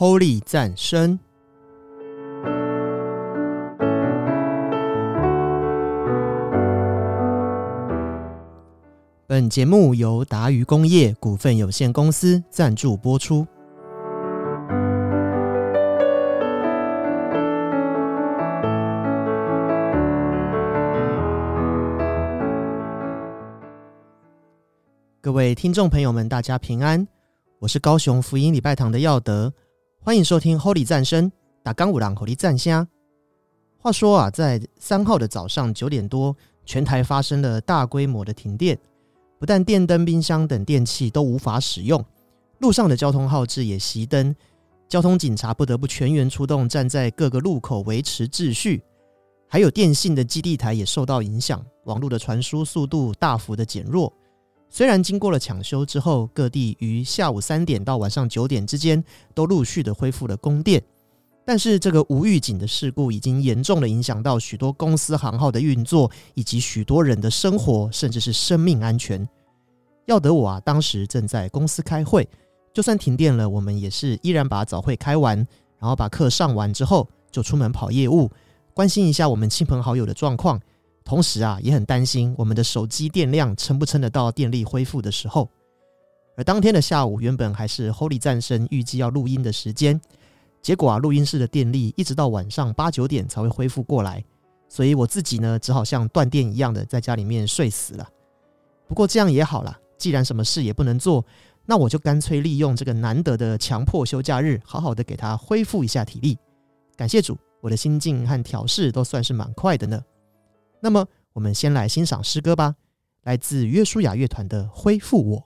Holy 赞声。本节目由达渝工业股份有限公司赞助播出。各位听众朋友们，大家平安，我是高雄福音礼拜堂的耀德，欢迎收听 Holy 战声，打钢五郎 Holy 战虾。话说啊，在三号的早上九点多，全台发生了大规模的停电，不但电灯、冰箱等电器都无法使用，路上的交通号志也熄灯，交通警察不得不全员出动，站在各个路口维持秩序，还有电信的基地台也受到影响，网络的传输速度大幅的减弱。虽然经过了抢修之后，各地于下午三点到晚上九点之间都陆续的恢复了供电，但是这个无预警的事故已经严重的影响到许多公司行号的运作，以及许多人的生活，甚至是生命安全。要得我啊，当时正在公司开会，就算停电了，我们也是依然把早会开完，然后把课上完之后，就出门跑业务，关心一下我们亲朋好友的状况。同时啊，也很担心我们的手机电量撑不撑得到电力恢复的时候。而当天的下午，原本还是 Holy 战神预计要录音的时间，结果啊，录音室的电力一直到晚上八九点才会恢复过来，所以我自己呢，只好像断电一样的在家里面睡死了。不过这样也好了，既然什么事也不能做，那我就干脆利用这个难得的强迫休假日，好好的给他恢复一下体力。感谢主，我的心境和调试都算是蛮快的呢。那么，我们先来欣赏诗歌吧，来自约书亚乐团的《恢复我》。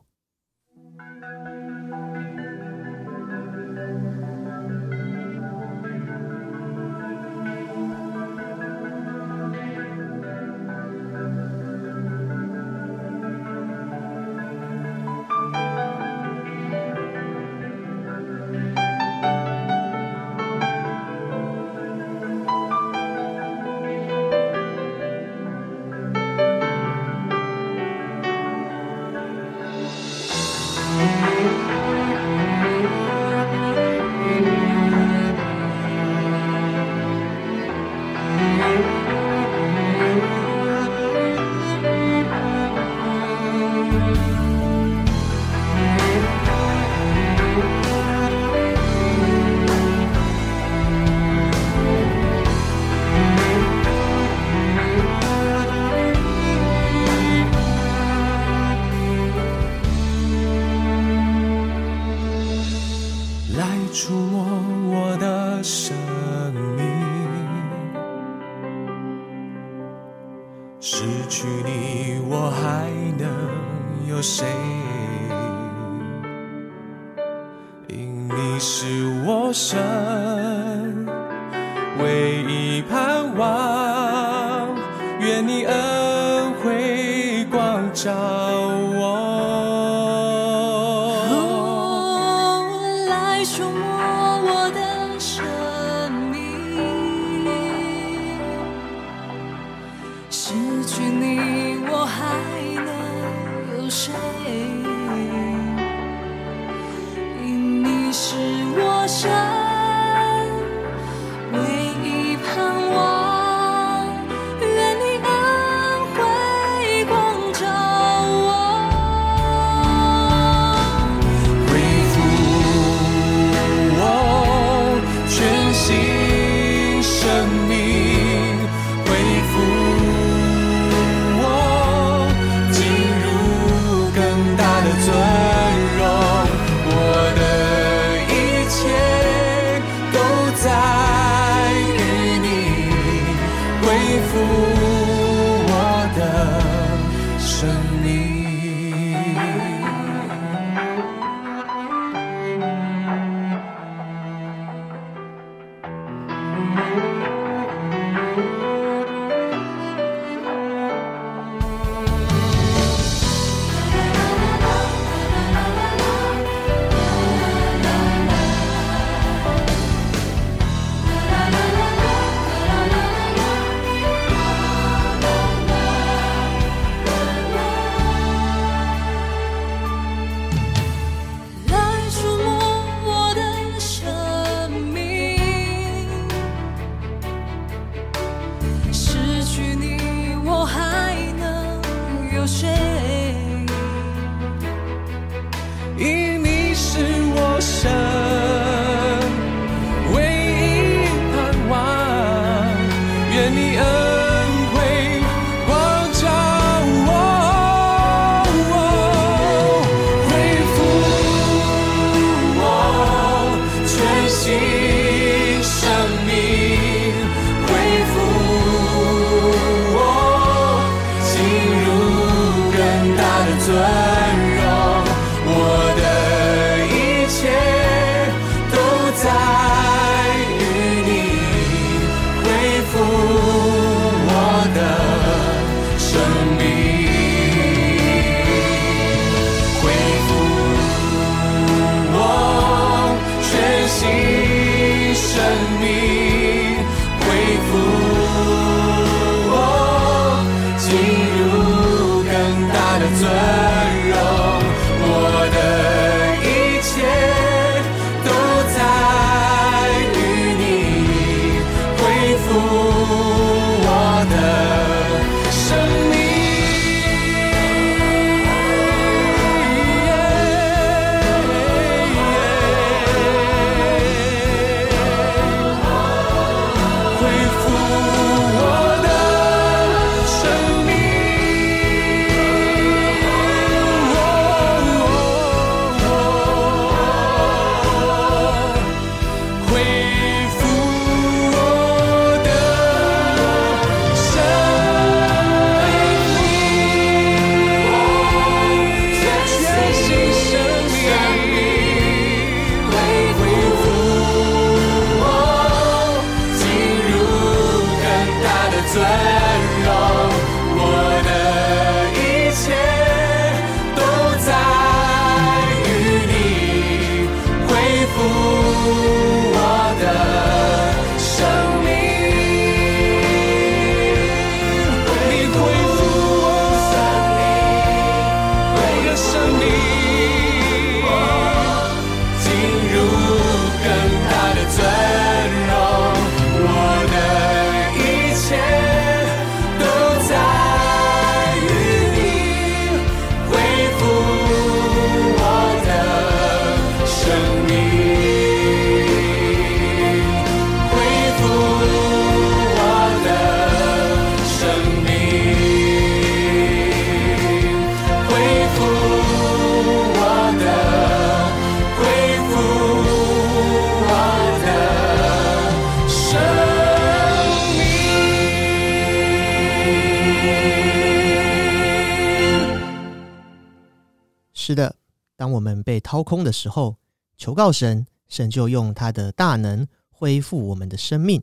掏空的时候，求告神，神就用他的大能恢复我们的生命。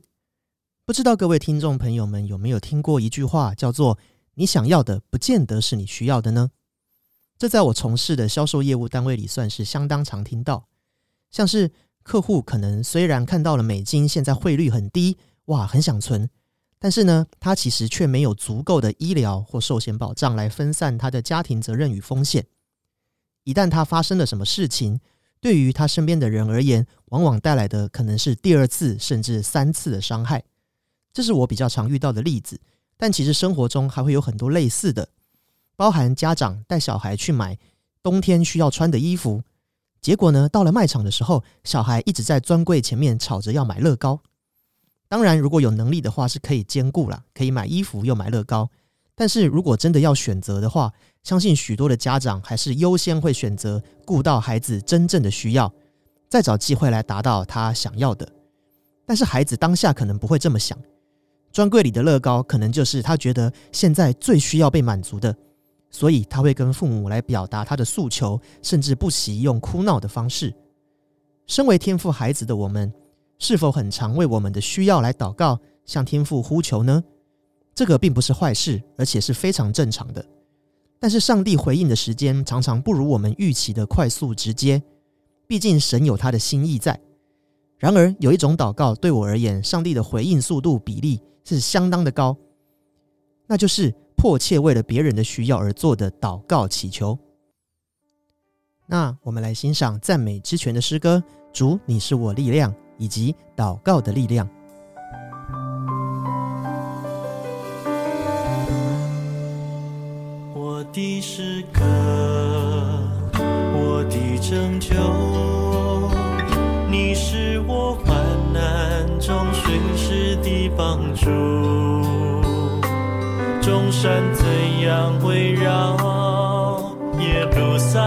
不知道各位听众朋友们有没有听过一句话，叫做“你想要的，不见得是你需要的呢？”这在我从事的销售业务单位里算是相当常听到。像是客户可能虽然看到了美金现在汇率很低，哇，很想存，但是呢，他其实却没有足够的医疗或寿险保障来分散他的家庭责任与风险。一旦他发生了什么事情，对于他身边的人而言，往往带来的可能是第二次甚至三次的伤害。这是我比较常遇到的例子，但其实生活中还会有很多类似的，包含家长带小孩去买冬天需要穿的衣服，结果呢，到了卖场的时候，小孩一直在专柜前面吵着要买乐高。当然，如果有能力的话，是可以兼顾啦，可以买衣服又买乐高。但是如果真的要选择的话，相信许多的家长还是优先会选择顾到孩子真正的需要，再找机会来达到他想要的。但是孩子当下可能不会这么想，专柜里的乐高可能就是他觉得现在最需要被满足的，所以他会跟父母来表达他的诉求，甚至不惜用哭闹的方式。身为天赋孩子的我们，是否很常为我们的需要来祷告，向天父呼求呢？这个并不是坏事，而且是非常正常的。但是上帝回应的时间常常不如我们预期的快速直接，毕竟神有他的心意在。然而有一种祷告对我而言，上帝的回应速度比例是相当的高，那就是迫切为了别人的需要而做的祷告祈求。那我们来欣赏赞美之泉的诗歌《主，你是我力量》，以及祷告的力量。的诗歌，我的拯救，你是我患难中随时的帮助。众山怎样围绕耶路撒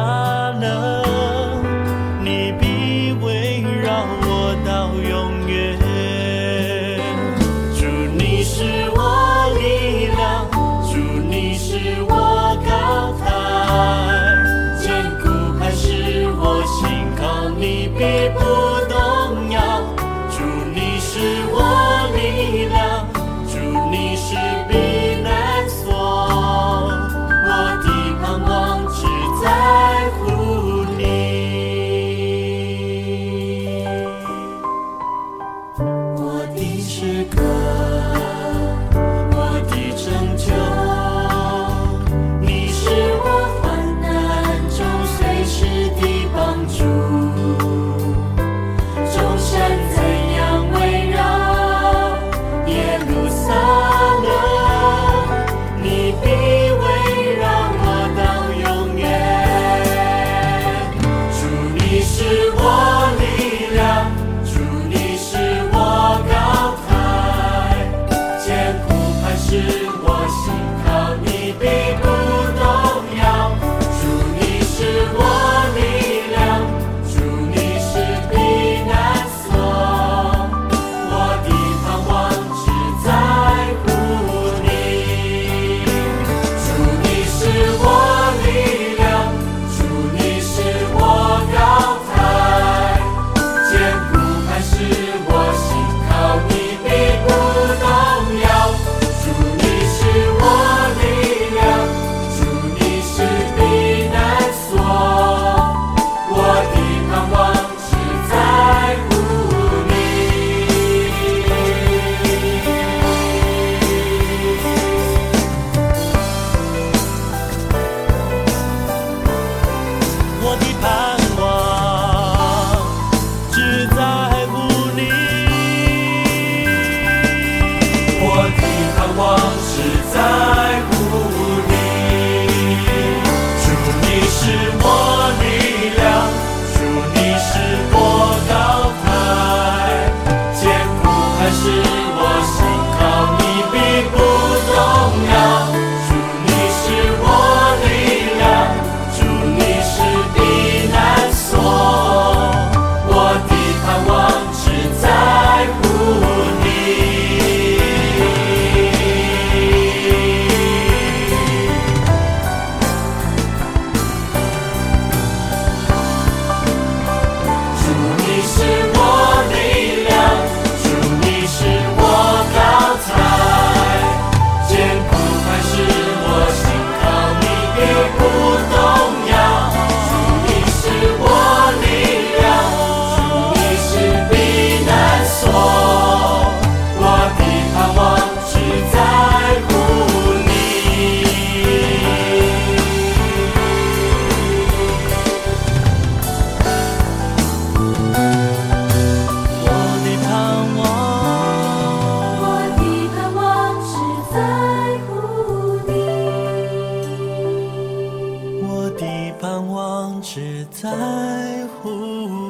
只在乎。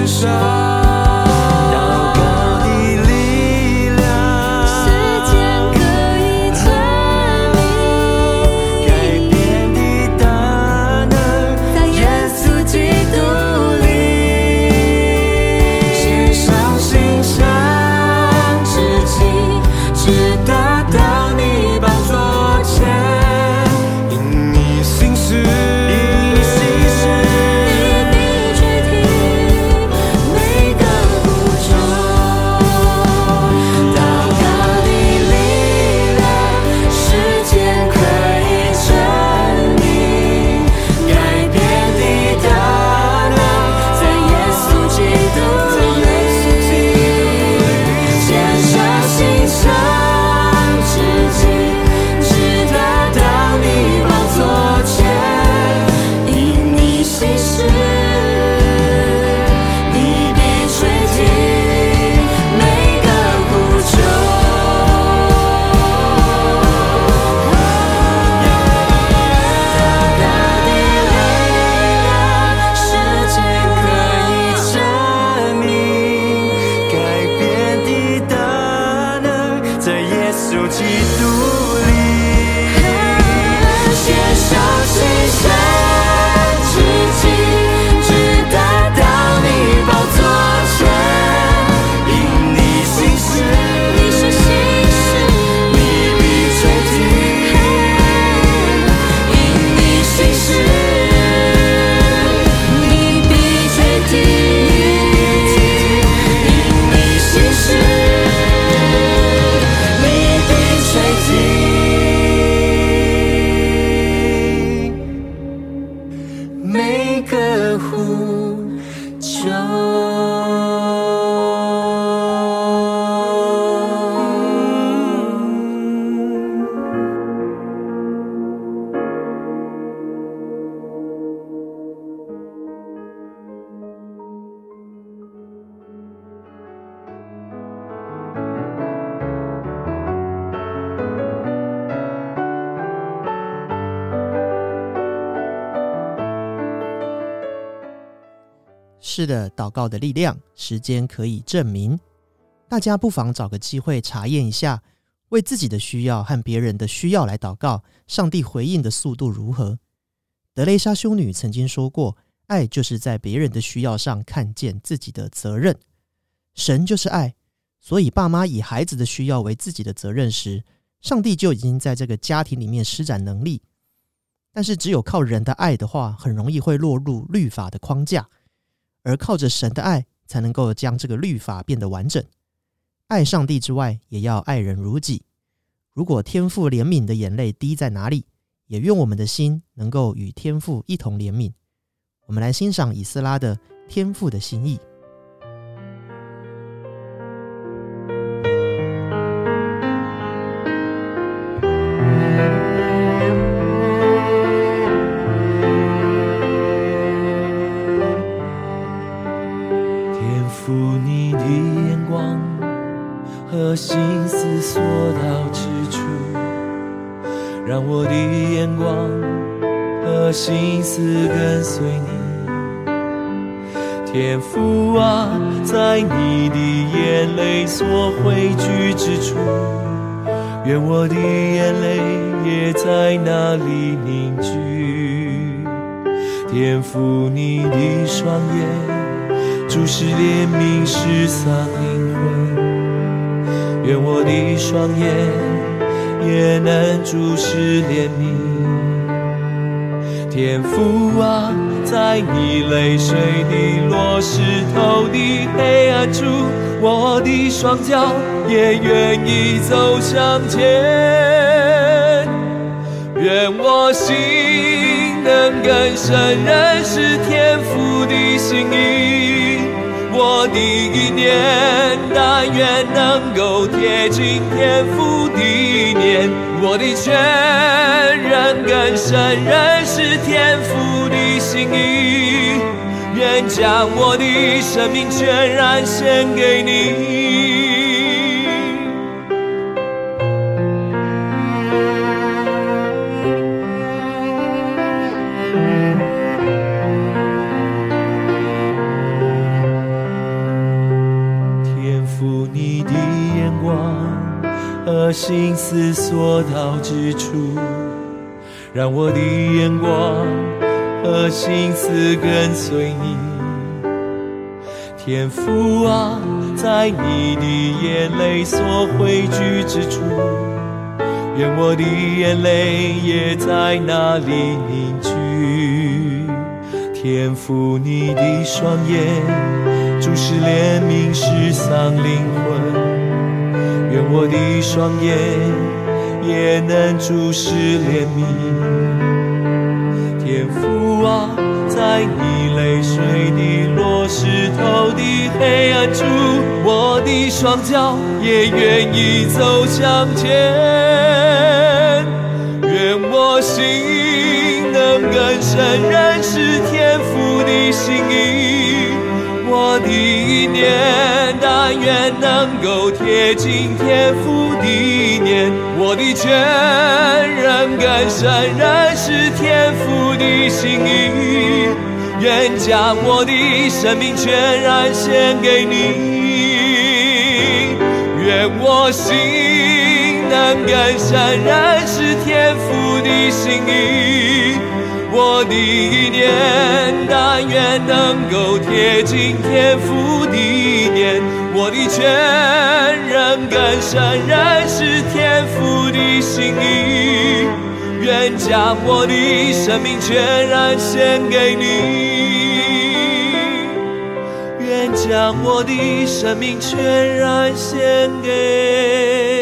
身上是的，祷告的力量，时间可以证明。大家不妨找个机会查验一下，为自己的需要和别人的需要来祷告，上帝回应的速度如何？德雷莎修女曾经说过：“爱就是在别人的需要上看见自己的责任。神就是爱，所以爸妈以孩子的需要为自己的责任时，上帝就已经在这个家庭里面施展能力。但是，只有靠人的爱的话，很容易会落入律法的框架。”而靠着神的爱，才能够将这个律法变得完整。爱上帝之外，也要爱人如己。如果天父怜悯的眼泪滴在哪里，也愿我们的心能够与天父一同怜悯。我们来欣赏以斯拉的《天父的心意》。天赋啊，在你的眼泪所汇聚之处，愿我的眼泪也在那里凝聚。天赋你的双眼。注视怜悯失丧灵魂，愿我的双眼也能注视怜悯。天父啊，在你泪水滴落湿透的黑暗处，我的双脚也愿意。走向前。愿我心能更深认识天父的心意。我的意。念，但愿能够贴近天父的念；我的全人更深认识天赋的心意，愿将我的生命全然献给你。心思所到之处，让我的眼光和心思跟随你。天父啊，在你的眼泪所汇聚之处，愿我的眼泪也在那里凝聚。天父你的双眼。注视怜悯失丧灵魂，我的双眼也能注视怜悯。天父啊，在你泪水滴落石头的黑暗处，我的双脚也愿意走向前。愿我心能更深认识天父的心意。我的意念，但愿能够贴近天父的念；我的全人更深认识天父的心意，愿将我的生命全然献给你。愿我心能更胜，认识天赋的心意。我的意念，但愿能够贴近天赋的念。我的全人更深认识天赋的心意，愿将我的生命全然献给你，愿将我的生命全然献给。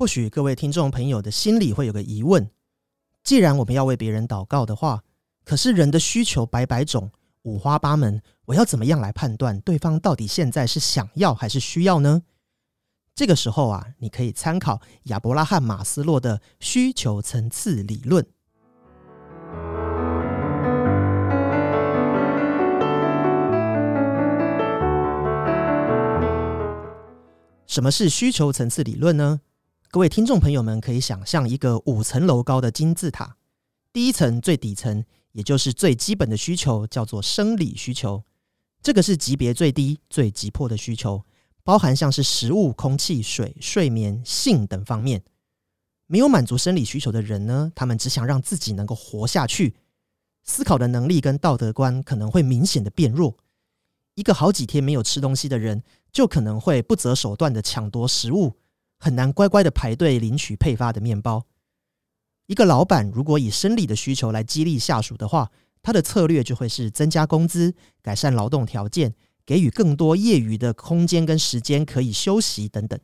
或许各位听众朋友的心里会有个疑问：既然我们要为别人祷告的话，可是人的需求百百种、五花八门，我要怎么样来判断对方到底现在是想要还是需要呢？这个时候啊，你可以参考亚伯拉罕·马斯洛的需求层次理论。什么是需求层次理论呢？各位听众朋友们，可以想象一个五层楼高的金字塔，第一层最底层，也就是最基本的需求，叫做生理需求。这个是级别最低、最急迫的需求，包含像是食物、空气、水、睡眠、性等方面。没有满足生理需求的人呢，他们只想让自己能够活下去，思考的能力跟道德观可能会明显的变弱。一个好几天没有吃东西的人，就可能会不择手段的抢夺食物。很难乖乖的排队领取配发的面包。一个老板如果以生理的需求来激励下属的话，他的策略就会是增加工资、改善劳动条件、给予更多业余的空间跟时间可以休息等等。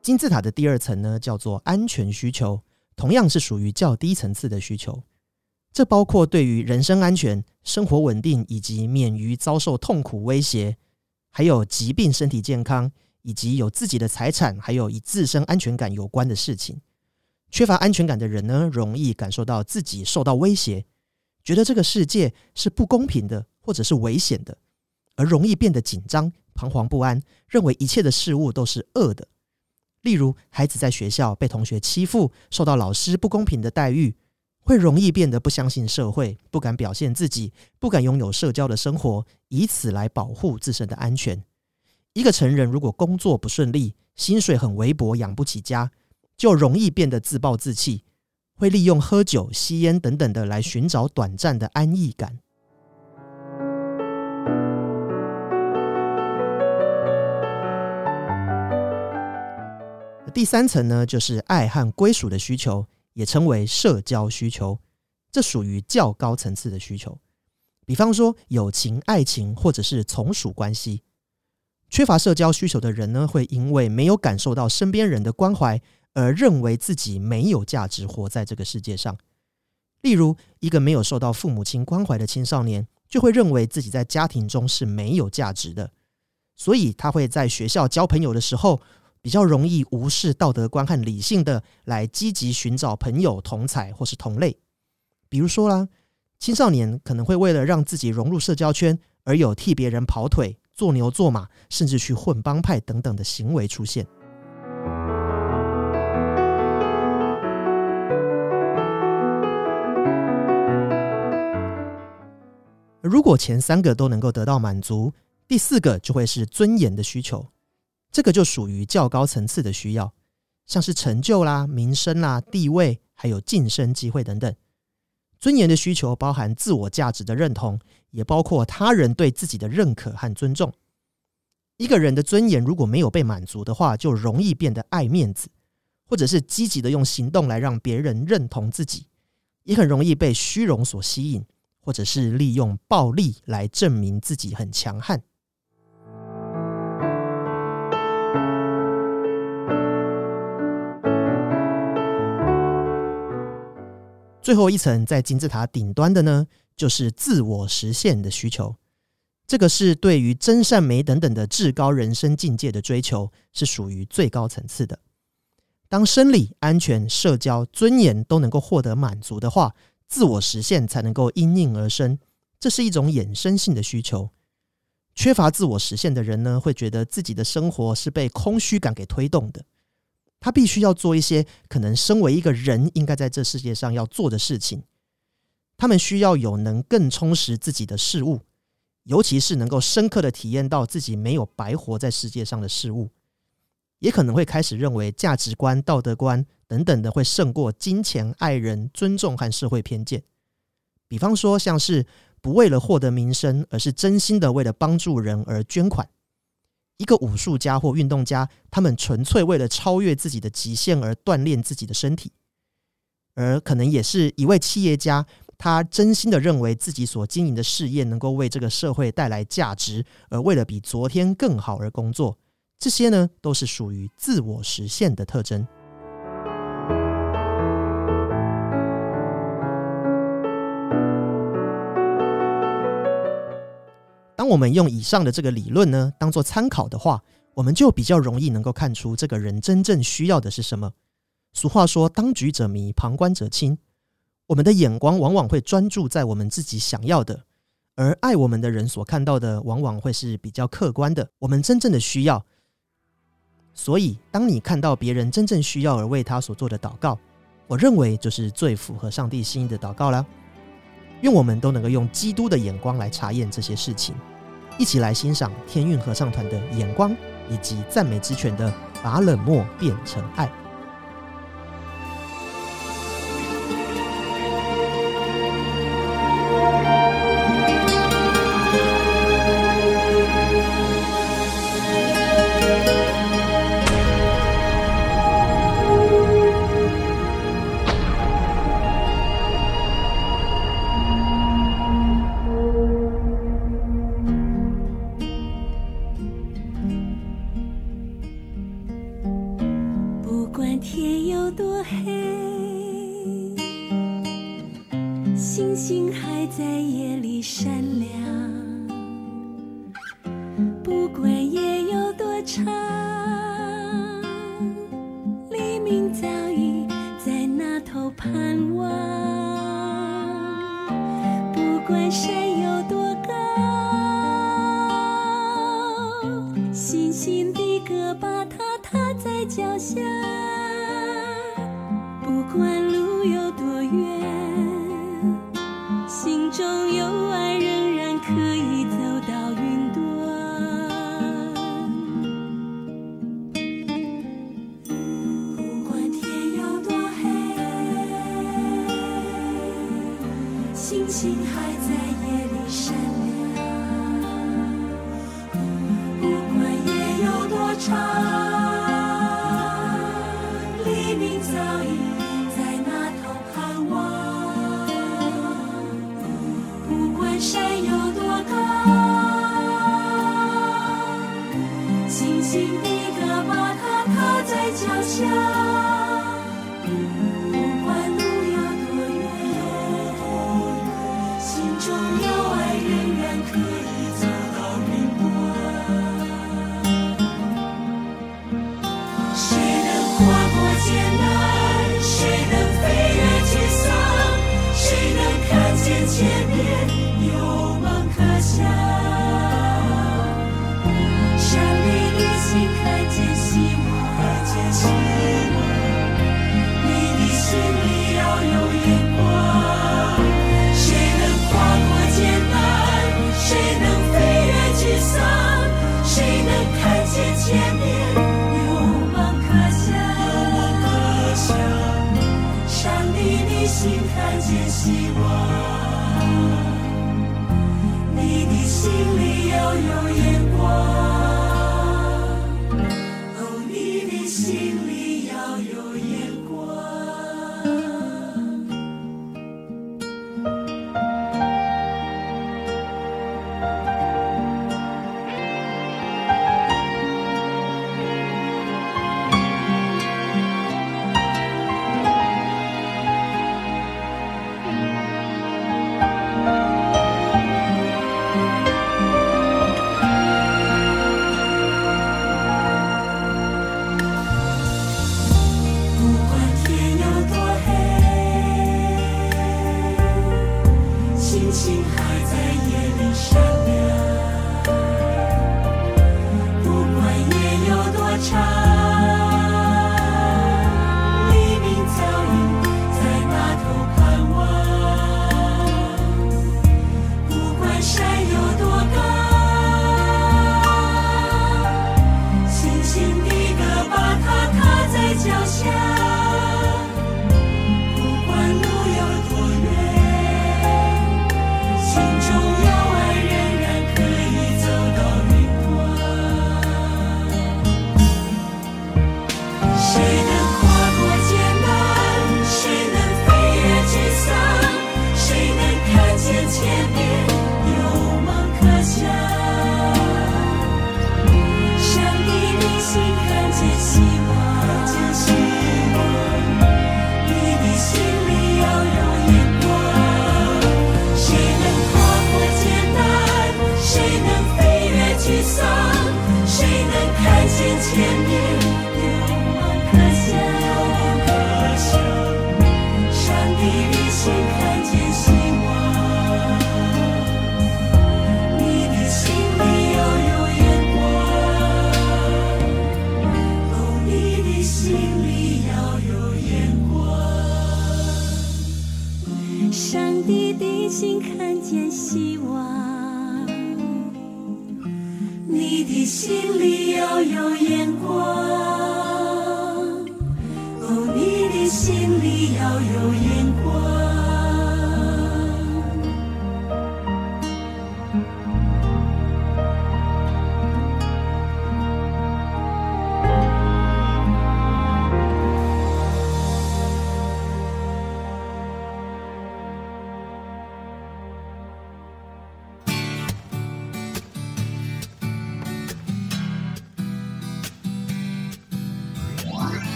金字塔的第二层呢，叫做安全需求，同样是属于较低层次的需求。这包括对于人身安全、生活稳定以及免于遭受痛苦威胁，还有疾病、身体健康，以及有自己的财产，还有以自身安全感有关的事情。缺乏安全感的人呢，容易感受到自己受到威胁，觉得这个世界是不公平的，或者是危险的，而容易变得紧张、彷徨不安，认为一切的事物都是恶的。例如，孩子在学校被同学欺负，受到老师不公平的待遇。会容易变得不相信社会，不敢表现自己，不敢拥有社交的生活，以此来保护自身的安全。一个成人如果工作不顺利，薪水很微薄，养不起家，就容易变得自暴自弃，会利用喝酒、吸烟等等的来寻找短暂的安逸感。第三层呢，就是爱和归属的需求。也称为社交需求，这属于较高层次的需求。比方说友情、爱情或者是从属关系。缺乏社交需求的人呢，会因为没有感受到身边人的关怀，而认为自己没有价值活在这个世界上。例如，一个没有受到父母亲关怀的青少年，就会认为自己在家庭中是没有价值的，所以他会在学校交朋友的时候。比较容易无视道德观和理性的来积极寻找朋友同才或是同类，比如说啦，青少年可能会为了让自己融入社交圈，而有替别人跑腿、做牛做马，甚至去混帮派等等的行为出现。如果前三个都能够得到满足，第四个就会是尊严的需求。这个就属于较高层次的需要，像是成就啦、名声啦、地位，还有晋升机会等等。尊严的需求包含自我价值的认同，也包括他人对自己的认可和尊重。一个人的尊严如果没有被满足的话，就容易变得爱面子，或者是积极的用行动来让别人认同自己，也很容易被虚荣所吸引，或者是利用暴力来证明自己很强悍。最后一层在金字塔顶端的呢，就是自我实现的需求。这个是对于真善美等等的至高人生境界的追求，是属于最高层次的。当生理、安全、社交、尊严都能够获得满足的话，自我实现才能够因应而生。这是一种衍生性的需求。缺乏自我实现的人呢，会觉得自己的生活是被空虚感给推动的。他必须要做一些可能身为一个人应该在这世界上要做的事情。他们需要有能更充实自己的事物，尤其是能够深刻的体验到自己没有白活在世界上的事物。也可能会开始认为价值观、道德观等等的会胜过金钱、爱人、尊重和社会偏见。比方说，像是不为了获得名声，而是真心的为了帮助人而捐款。一个武术家或运动家，他们纯粹为了超越自己的极限而锻炼自己的身体。而可能也是一位企业家，他真心的认为自己所经营的事业能够为这个社会带来价值，而为了比昨天更好而工作。这些呢，都是属于自我实现的特征。当我们用以上的这个理论呢，当做参考的话，我们就比较容易能够看出这个人真正需要的是什么。俗话说：“当局者迷，旁观者清。”我们的眼光往往会专注在我们自己想要的，而爱我们的人所看到的，往往会是比较客观的。我们真正的需要。所以，当你看到别人真正需要而为他所做的祷告，我认为就是最符合上帝心意的祷告了。愿我们都能够用基督的眼光来查验这些事情，一起来欣赏天韵合唱团的眼光，以及赞美之泉的把冷漠变成爱。不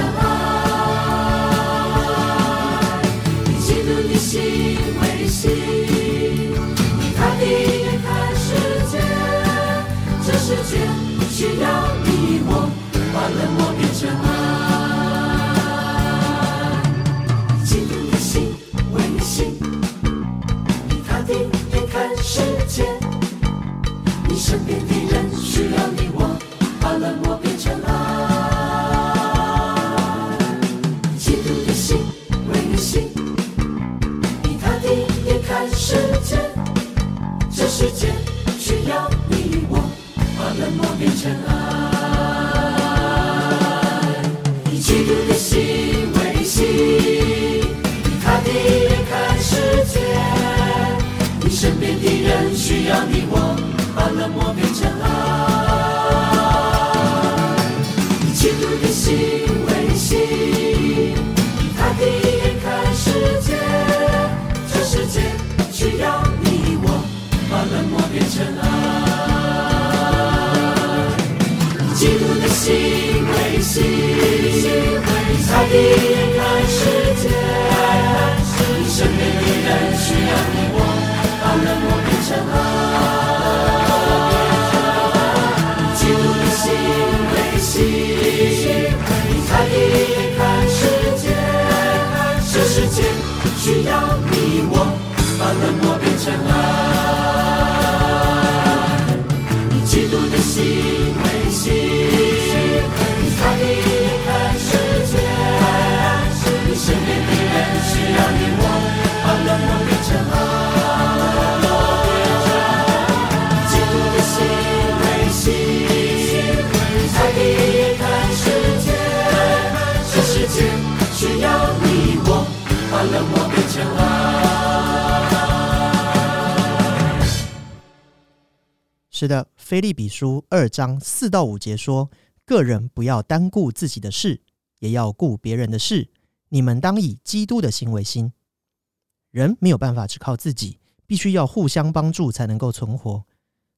爱，以，以他的看世界，这世界不需要你我把冷我。需要你我把冷漠变成爱，以基督的心为心，以他的眼看世界，你身边的人需要你我把冷漠变。爱，基的心为心，看世界，身边的人需要你我，把冷漠变成爱。的心为，看世界，这世界需要你我，把冷漠变成爱。心为心，才离开世界。你身边的人需要你我，把冷漠变成爱。记录的心为心，才离开世界。这世界需要你我，把冷漠变成爱。是的，《菲利比书》二章四到五节说：“个人不要单顾自己的事，也要顾别人的事。你们当以基督的心为心。人没有办法只靠自己，必须要互相帮助才能够存活。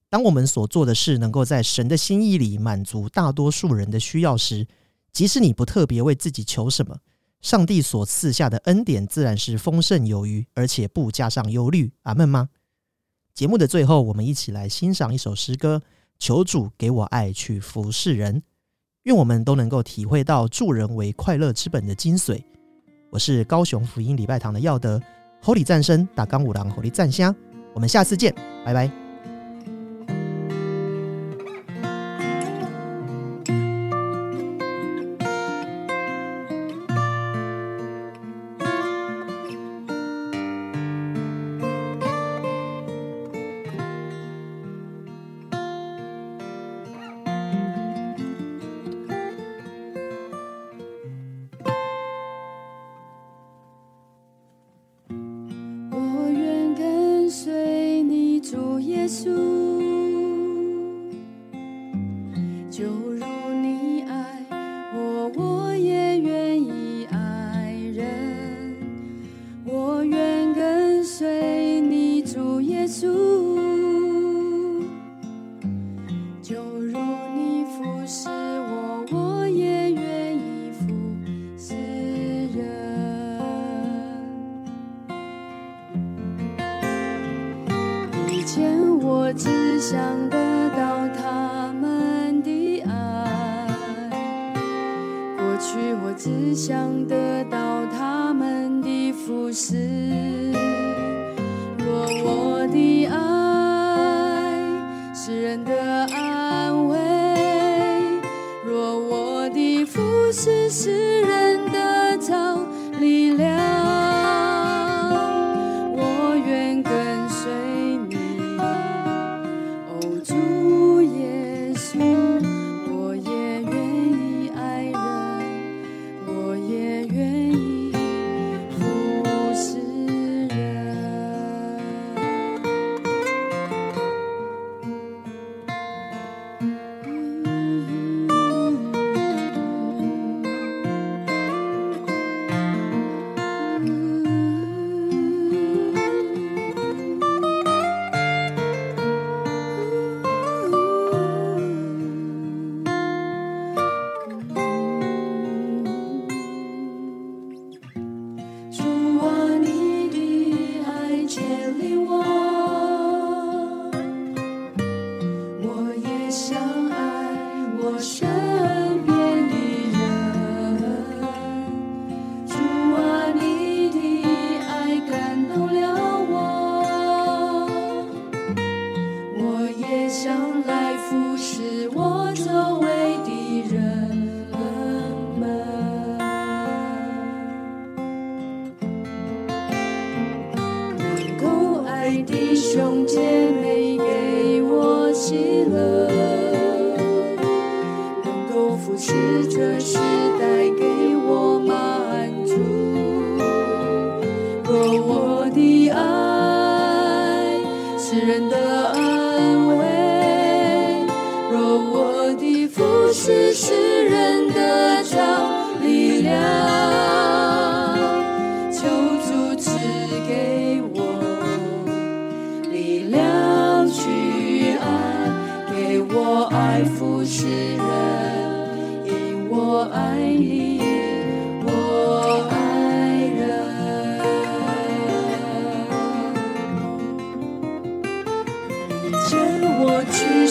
当我们所做的事能够在神的心意里满足大多数人的需要时，即使你不特别为自己求什么，上帝所赐下的恩典自然是丰盛有余，而且不加上忧虑。阿门吗？节目的最后，我们一起来欣赏一首诗歌，求主给我爱去服侍人。愿我们都能够体会到助人为快乐之本的精髓。我是高雄福音礼拜堂的耀德，Holy 战声打钢五郎，Holy 战香。我们下次见，拜拜。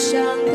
想